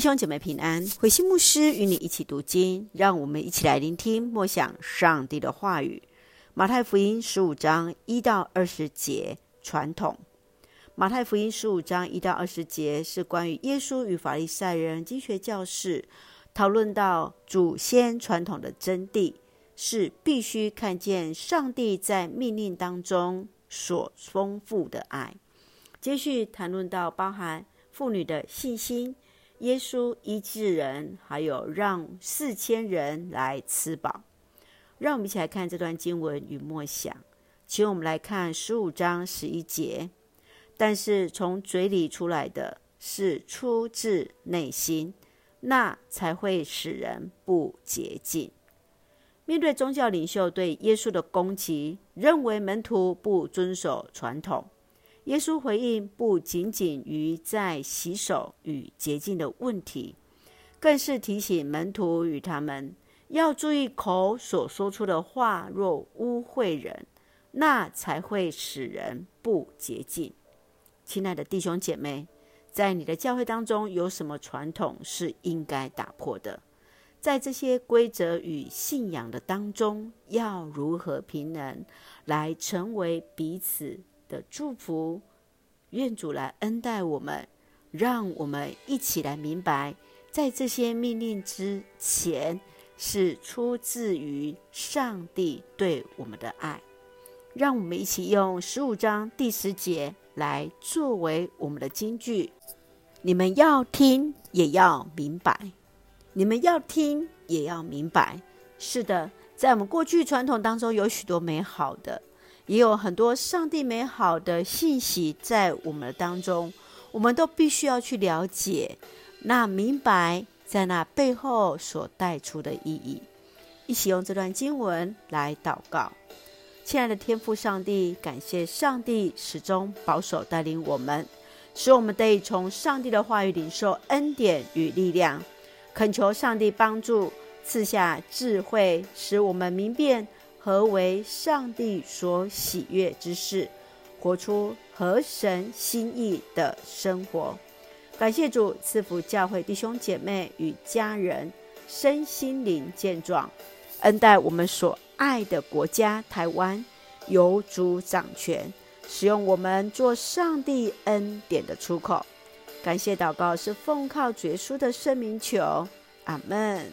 兄姐妹平安，回心牧师与你一起读经，让我们一起来聆听默想上帝的话语。马太福音十五章一到二十节，传统。马太福音十五章一到二十节是关于耶稣与法利赛人经学教士讨论到祖先传统的真谛，是必须看见上帝在命令当中所丰富的爱。接续谈论到包含妇女的信心。耶稣医治人，还有让四千人来吃饱。让我们一起来看这段经文与默想。请我们来看十五章十一节。但是从嘴里出来的是出自内心，那才会使人不洁净。面对宗教领袖对耶稣的攻击，认为门徒不遵守传统。耶稣回应不仅仅于在洗手与洁净的问题，更是提醒门徒与他们要注意口所说出的话，若污秽人，那才会使人不洁净。亲爱的弟兄姐妹，在你的教会当中有什么传统是应该打破的？在这些规则与信仰的当中，要如何平衡来成为彼此的祝福，愿主来恩待我们，让我们一起来明白，在这些命令之前，是出自于上帝对我们的爱。让我们一起用十五章第十节来作为我们的金句：你们要听，也要明白；你们要听，也要明白。是的，在我们过去传统当中，有许多美好的。也有很多上帝美好的信息在我们当中，我们都必须要去了解，那明白在那背后所带出的意义。一起用这段经文来祷告，亲爱的天父上帝，感谢上帝始终保守带领我们，使我们得以从上帝的话语领受恩典与力量。恳求上帝帮助，赐下智慧，使我们明辨。何为上帝所喜悦之事？活出合神心意的生活。感谢主赐福教会弟兄姐妹与家人身心灵健壮，恩待我们所爱的国家台湾，有主掌权，使用我们做上帝恩典的出口。感谢祷告是奉靠主耶稣的圣名求，阿门。